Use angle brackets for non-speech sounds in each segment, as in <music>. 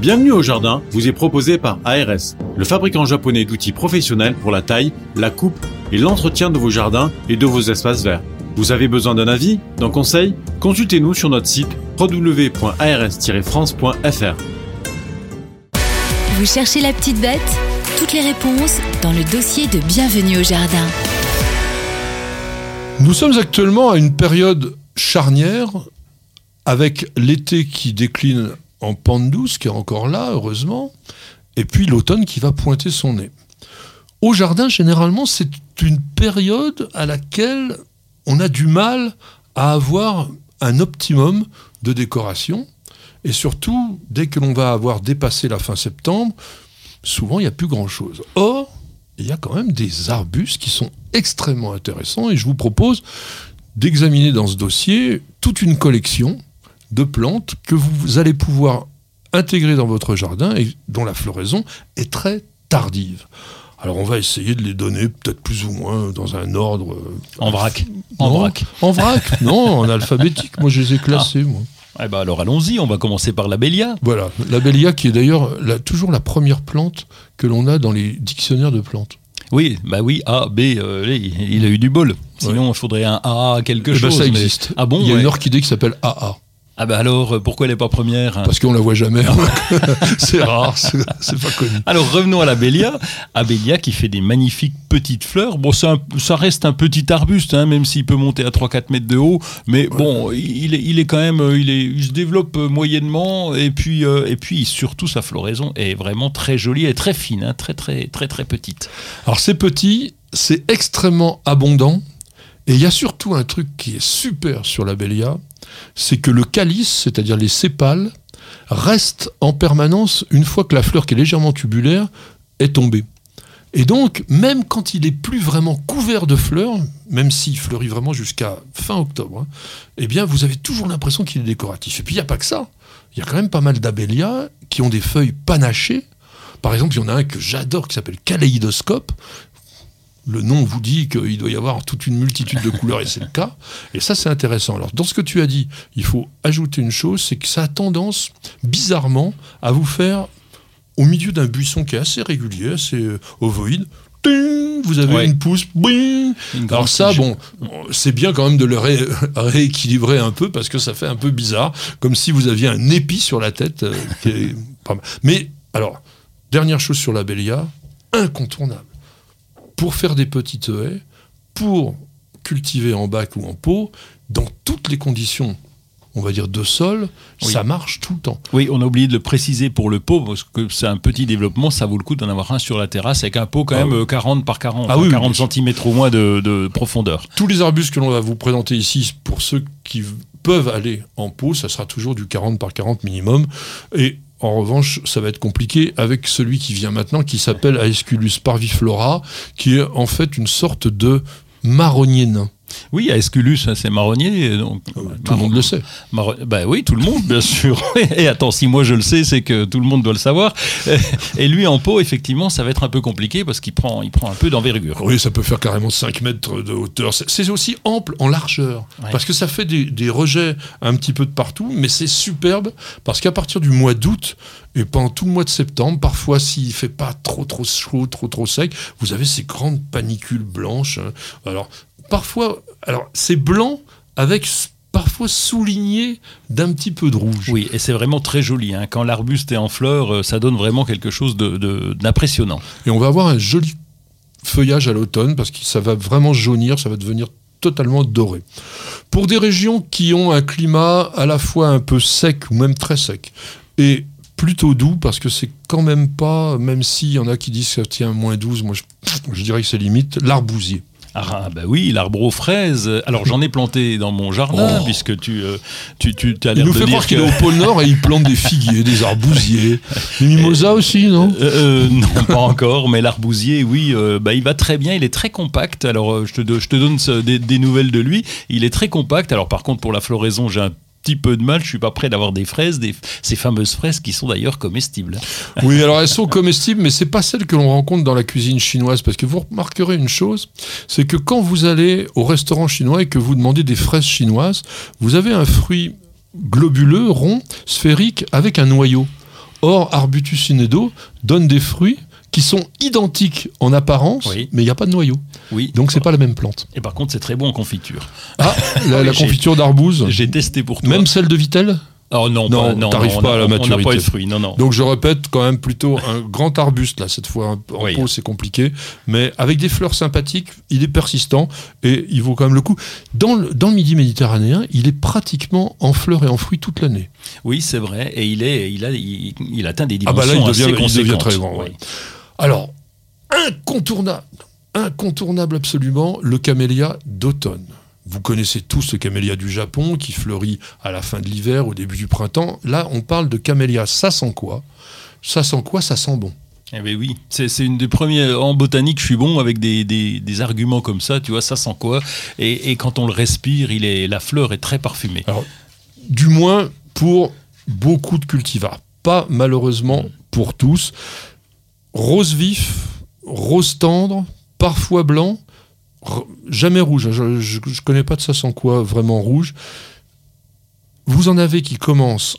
Bienvenue au jardin vous est proposé par ARS, le fabricant japonais d'outils professionnels pour la taille, la coupe et l'entretien de vos jardins et de vos espaces verts. Vous avez besoin d'un avis, d'un conseil? Consultez-nous sur notre site www.ars-france.fr. Vous cherchez la petite bête? Toutes les réponses dans le dossier de Bienvenue au jardin. Nous sommes actuellement à une période charnière avec l'été qui décline en pente douce, qui est encore là, heureusement, et puis l'automne qui va pointer son nez. Au jardin, généralement, c'est une période à laquelle on a du mal à avoir un optimum de décoration. Et surtout, dès que l'on va avoir dépassé la fin septembre, souvent il n'y a plus grand-chose. Or, il y a quand même des arbustes qui sont extrêmement intéressants et je vous propose d'examiner dans ce dossier toute une collection de plantes que vous allez pouvoir intégrer dans votre jardin et dont la floraison est très tardive. Alors on va essayer de les donner peut-être plus ou moins dans un ordre... euh, En vrac. non, En vrac. En vrac, <laughs> non, en alphabétique. Moi je les ai classés, moi. Eh ben alors allons-y, on va commencer par la bélia. Voilà, la bélia qui est d'ailleurs toujours la première plante que l'on a dans les dictionnaires de plantes. Oui, bah oui, A, B, euh, il a eu du bol. Sinon, il faudrait un A quelque Eh ben, chose. ça mais- existe. Ah bon Il y a ouais. une orchidée qui s'appelle AA. Ah bah alors, euh, pourquoi elle n'est pas première hein Parce qu'on la voit jamais. <laughs> c'est rare, <laughs> c'est pas connu. Alors revenons à la bélia. Abélia qui fait des magnifiques petites fleurs. Bon, un- ça reste un petit arbuste, hein, même s'il peut monter à 3-4 mètres de haut. Mais bon, il est, il est quand même, euh, il, est, il se développe euh, moyennement. Et puis, euh, et puis surtout, sa floraison est vraiment très jolie et très fine, hein, très très très très petite. Alors c'est petit, c'est extrêmement abondant. Et il y a surtout un truc qui est super sur la bélia, c'est que le calice, c'est-à-dire les sépales, restent en permanence une fois que la fleur qui est légèrement tubulaire est tombée. Et donc, même quand il est plus vraiment couvert de fleurs, même s'il fleurit vraiment jusqu'à fin octobre, hein, eh bien, vous avez toujours l'impression qu'il est décoratif. Et puis, il n'y a pas que ça. Il y a quand même pas mal d'abélias qui ont des feuilles panachées. Par exemple, il y en a un que j'adore qui s'appelle Kaléidoscope. Le nom vous dit qu'il doit y avoir toute une multitude de couleurs et c'est le cas. Et ça, c'est intéressant. Alors, dans ce que tu as dit, il faut ajouter une chose, c'est que ça a tendance, bizarrement, à vous faire, au milieu d'un buisson qui est assez régulier, assez euh, ovoïde, vous avez Ouais. une pousse. Une Alors ça, bon, c'est bien quand même de le ré- <laughs> rééquilibrer un peu parce que ça fait un peu bizarre, comme si vous aviez un épi sur la tête. euh, qui est pas mal. Mais alors, dernière chose sur la bélia, incontournable. Pour faire des petites haies, pour cultiver en bac ou en pot, dans toutes les conditions, on va dire de sol, Oui. ça marche tout le temps. Oui, on a oublié de le préciser pour le pot, parce que c'est un petit développement, ça vaut le coup d'en avoir un sur la terrasse avec un pot quand Ah même oui. euh, 40 par 40, Ah oui, oui, 40 bien sûr. cm au moins de, de profondeur. Tous les arbustes que l'on va vous présenter ici, pour ceux qui peuvent aller en pot, ça sera toujours du 40 par 40 minimum. Et en revanche, ça va être compliqué avec celui qui vient maintenant, qui s'appelle Aesculus parviflora, qui est en fait une sorte de marronnier nain. Oui, Aesculus, hein, c'est marronnier. Donc, Tout le monde le sait. Marron- Bah oui, tout le monde, bien <laughs> sûr. Et attends, si moi je le sais, c'est que tout le monde doit le savoir. Et lui, en pot, effectivement, ça va être un peu compliqué parce qu'il prend, il prend un peu d'envergure. Oui, ça peut faire carrément 5 mètres de hauteur. C'est- aussi ample en largeur, Ouais. parce que ça fait des, des rejets un petit peu de partout, mais c'est superbe, parce qu'à partir du mois d'août, et pendant tout le mois de septembre, parfois s'il fait pas trop trop chaud, trop trop sec, vous avez ces grandes panicules blanches. hein. Alors, parfois, alors c'est blanc avec parfois souligné d'un petit peu de rouge. Oui, et c'est vraiment très joli. hein. Quand l'arbuste est en fleurs, euh, ça donne vraiment quelque chose de- de- d'impressionnant. Et on va avoir un joli feuillage à l'automne parce que ça va vraiment jaunir, ça va devenir totalement doré. Pour des régions qui ont un climat à la fois un peu sec ou même très sec et plutôt doux parce que c'est quand même pas, même s'il y en a qui disent que ça tient moins 12, moi je, je dirais que c'est limite, l'arbousier. Ah bah oui, l'arbre aux fraises. Alors j'en ai planté dans mon jardin Oh. puisque tu, euh, tu, tu as Il l'air nous de fait dire croire qu'il est au pôle Nord et il plante des figuiers, des arbousiers, <laughs> des mimosas aussi, non? Euh, euh, non, pas encore, mais l'arbousier, oui, euh, bah, il va très bien, il est très compact. Alors, je, te, do- je te donne des, des nouvelles de lui. Il est très compact. Alors, par contre, pour la floraison, j'ai un petit peu de mal. Je suis pas prêt d'avoir des fraises, ces fameuses fraises qui sont d'ailleurs comestibles. <laughs> Oui, alors elles sont comestibles, mais c'est pas celles que l'on rencontre dans la cuisine chinoise, parce que vous remarquerez une chose, c'est que quand vous allez au restaurant chinois et que vous demandez des fraises chinoises, vous avez un fruit globuleux, rond, sphérique, avec un noyau. Or, Arbutus inedo donne des fruits qui sont identiques en apparence, Oui. mais il n'y a pas de noyau. Oui. Donc c'est pas la même plante. Et par contre, c'est très bon en confiture. Ah, la, <laughs> confiture d'arbouze, J'ai testé pour toi. même celle de Vittel Oh non, Non, pas- non, t'arrives pas on à la a- On n'a pas maturité. de fruits, non, non. Donc je répète quand même plutôt un grand arbuste là cette fois en Oui. pot c'est compliqué mais avec des fleurs sympathiques il est persistant et il vaut quand même le coup dans le, dans le midi méditerranéen il est pratiquement en fleurs et en fruits toute l'année Oui, c'est vrai. Et il, est, il, a, il, il atteint des Ah bah dimensions là, il devient- assez il devient conséquentes. très grand, ouais. Oui. Alors incontournable incontournable absolument le camélia d'automne vous connaissez tous le camélia du Japon qui fleurit à la fin de l'hiver, au début du printemps. Là, on parle de camélia, ça sent quoi? Ça sent quoi? Ça sent bon. Eh ben oui, c'est c'est une des premières. En botanique, je suis bon avec des, des, des arguments comme ça, tu vois, ça sent quoi? Et, et quand on le respire, il est, la fleur est très parfumée. Du moins pour beaucoup de cultivars. Pas malheureusement pour tous. Rose vif, rose tendre, parfois blanc, jamais rouge. Je ne connais pas de ça sans quoi vraiment rouge. Vous en avez qui commencent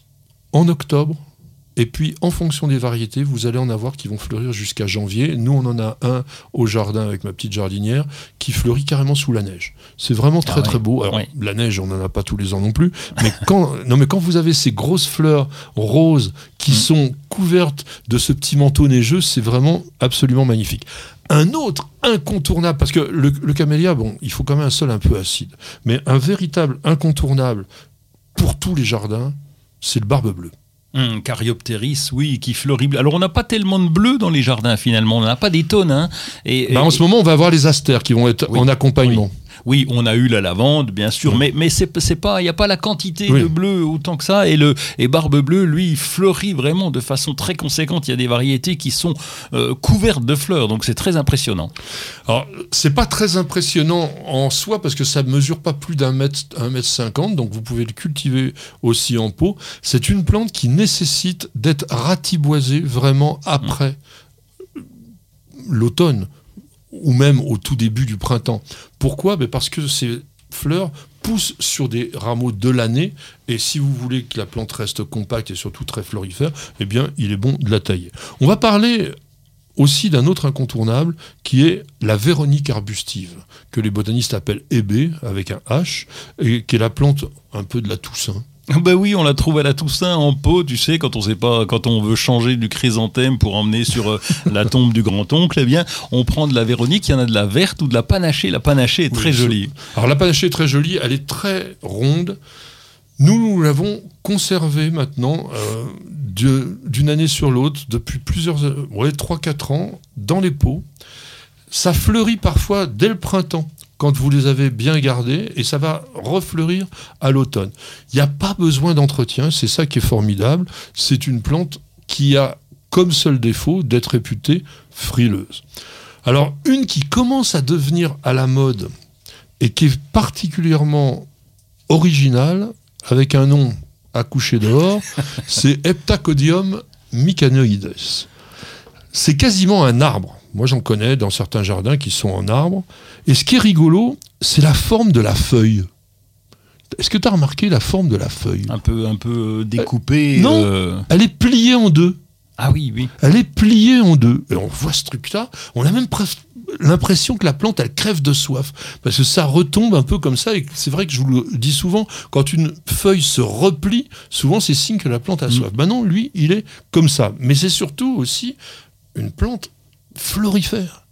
en octobre. Et puis, en fonction des variétés, vous allez en avoir qui vont fleurir jusqu'à janvier. Nous, on en a un au jardin avec ma petite jardinière qui fleurit carrément sous la neige. C'est vraiment très Ah ouais. très beau. Alors, Ouais. la neige, on n'en a pas tous les ans non plus. Mais <laughs> quand, non, mais quand vous avez ces grosses fleurs roses qui sont couvertes de ce petit manteau neigeux, c'est vraiment absolument magnifique. Un autre incontournable, parce que le, le camélia, bon, il faut quand même un sol un peu acide, mais un véritable incontournable pour tous les jardins, c'est le barbe bleue. Hum, Caryopteris, oui, qui fleurit. Alors, on n'a pas tellement de bleu dans les jardins, finalement. On n'en a pas des tonnes. Hein. Et, Bah, et- en ce moment, on va avoir les astères qui vont être Oui. en accompagnement. Oui, on a eu la lavande, bien sûr, mais, mais c'est pas, il n'y a pas la quantité Oui. de bleu autant que ça. Et, le, et Barbe Bleue, lui, il fleurit vraiment de façon très conséquente. Il y a des variétés qui sont euh, couvertes de fleurs, donc c'est très impressionnant. Alors, c'est pas très impressionnant en soi parce que ça mesure pas plus d'un mètre, un mètre cinquante, donc vous pouvez le cultiver aussi en pot. C'est une plante qui nécessite d'être ratiboisée vraiment après l'automne ou même au tout début du printemps. Pourquoi? Ben Parce que ces fleurs poussent sur des rameaux de l'année et si vous voulez que la plante reste compacte et surtout très florifère, eh bien, il est bon de la tailler. On va parler aussi d'un autre incontournable qui est la véronique arbustive, que les botanistes appellent hébé avec un H, et qui est la plante un peu de la Toussaint. <laughs> Ben oui, on la trouve à la Toussaint en pot, tu sais, quand on sait pas, quand on veut changer du chrysanthème pour emmener sur euh, <laughs> la tombe du grand-oncle, eh bien, on prend de la Véronique, il y en a de la verte ou de la panachée. La panachée est très jolie. Alors la panachée est très jolie, elle est très ronde. Nous, nous l'avons conservée maintenant euh, d'une année sur l'autre depuis plusieurs, euh, ouais, 3-4 ans dans les pots. Ça fleurit parfois dès le printemps quand vous les avez bien gardés et ça va refleurir à l'automne. Il n'y a pas besoin d'entretien, c'est ça qui est formidable. C'est une plante qui a comme seul défaut d'être réputée frileuse. Alors une qui commence à devenir à la mode et qui est particulièrement originale, avec un nom à coucher dehors, <laughs> c'est Heptacodium mycanoides. C'est quasiment un arbre. Moi, j'en connais dans certains jardins qui sont en arbre. Et ce qui est rigolo, c'est la forme de la feuille. Est-ce que tu as remarqué la forme de la feuille? Un peu, un peu euh, découpée. non. euh, Elle est pliée en deux. Ah oui, oui. Elle est pliée en deux. Et on voit ce truc-là, on a même presque l'impression que la plante, elle crève de soif. Parce que ça retombe un peu comme ça. Et c'est vrai que je vous le dis souvent, quand une feuille se replie, souvent c'est signe que la plante a soif. Ben non, lui, il est comme ça. Mais c'est surtout aussi une plante florifère.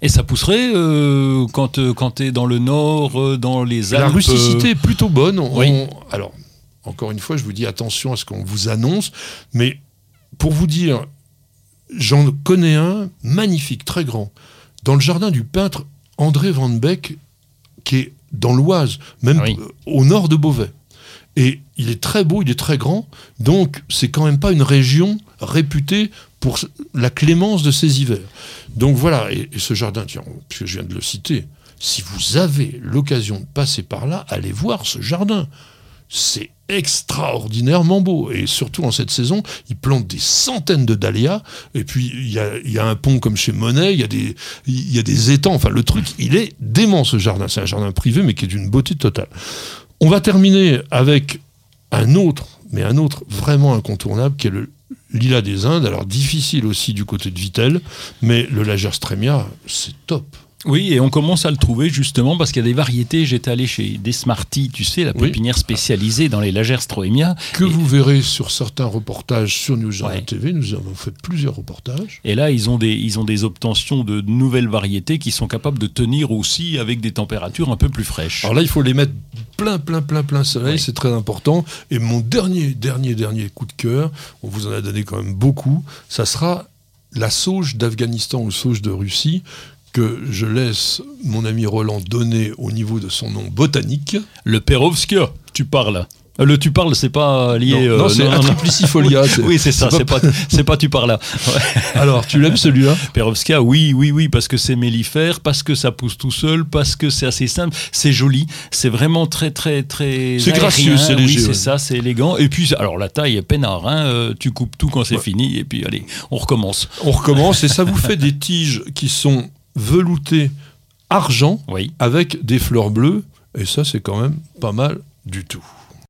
Et ça pousserait euh, quand, euh, quand tu es dans le nord, euh, dans les Alpes. La rusticité est plutôt bonne. On- oui. alors, encore une fois, je vous dis attention à ce qu'on vous annonce, mais pour vous dire, j'en connais un magnifique, très grand, dans le jardin du peintre André Van Beek, qui est dans l'Oise, même Ah oui. au nord de Beauvais. Et il est très beau, il est très grand, donc c'est quand même pas une région réputée pour la clémence de ses hivers. Donc voilà, et, ce jardin, puisque je viens de le citer, si vous avez l'occasion de passer par là, allez voir ce jardin. C'est extraordinairement beau. Et surtout en cette saison, ils plantent des centaines de dahlias. Et puis, il y a, un pont comme chez Monet, il y, a des, y a des étangs. Enfin, le truc, il est dément ce jardin. C'est un jardin privé, mais qui est d'une beauté totale. On va terminer avec un autre, mais un autre vraiment incontournable, qui est le lilas des Indes, alors difficile aussi du côté de Vitel, mais le Lagerstremia, c'est top. Oui, et on commence à le trouver justement parce qu'il y a des variétés. J'étais allé chez des Smarties, tu sais, la Oui. pépinière spécialisée dans les Lagerstroemia. Que Et- vous verrez sur certains reportages sur News Ouais. TV, nous avons fait plusieurs reportages. Et là, ils ont des, ils ont des obtentions de nouvelles variétés qui sont capables de tenir aussi avec des températures un peu plus fraîches. Alors là, il faut les mettre plein, plein, plein, plein soleil, Oui. c'est très important. Et mon dernier, dernier, dernier coup de cœur, on vous en a donné quand même beaucoup, ça sera la sauge d'Afghanistan ou sauge de Russie que je laisse mon ami Roland donner au niveau de son nom botanique. Le Perovskia, tu parles. Euh, Le tu parles, c'est pas lié. non, euh, non, c'est Atriplycifolia. <laughs> Oui, c'est- oui, c'est ça. c'est pas, c'est pas tu parles là. Ouais. Alors, tu l'aimes celui-là? Perovskia, oui, oui, oui, parce que c'est mellifère, parce que ça pousse tout seul, parce que c'est assez simple, c'est joli, c'est vraiment très, très, très. C'est gracieux, c'est oui, léger, c'est ouais. ça, c'est élégant. Et puis, alors la taille est peinard, hein, euh, tu coupes tout quand c'est Ouais. fini, et puis allez, on recommence. On recommence et ça vous fait des tiges qui sont veloutées argent Oui. avec des fleurs bleues. Et ça, c'est quand même pas mal du tout.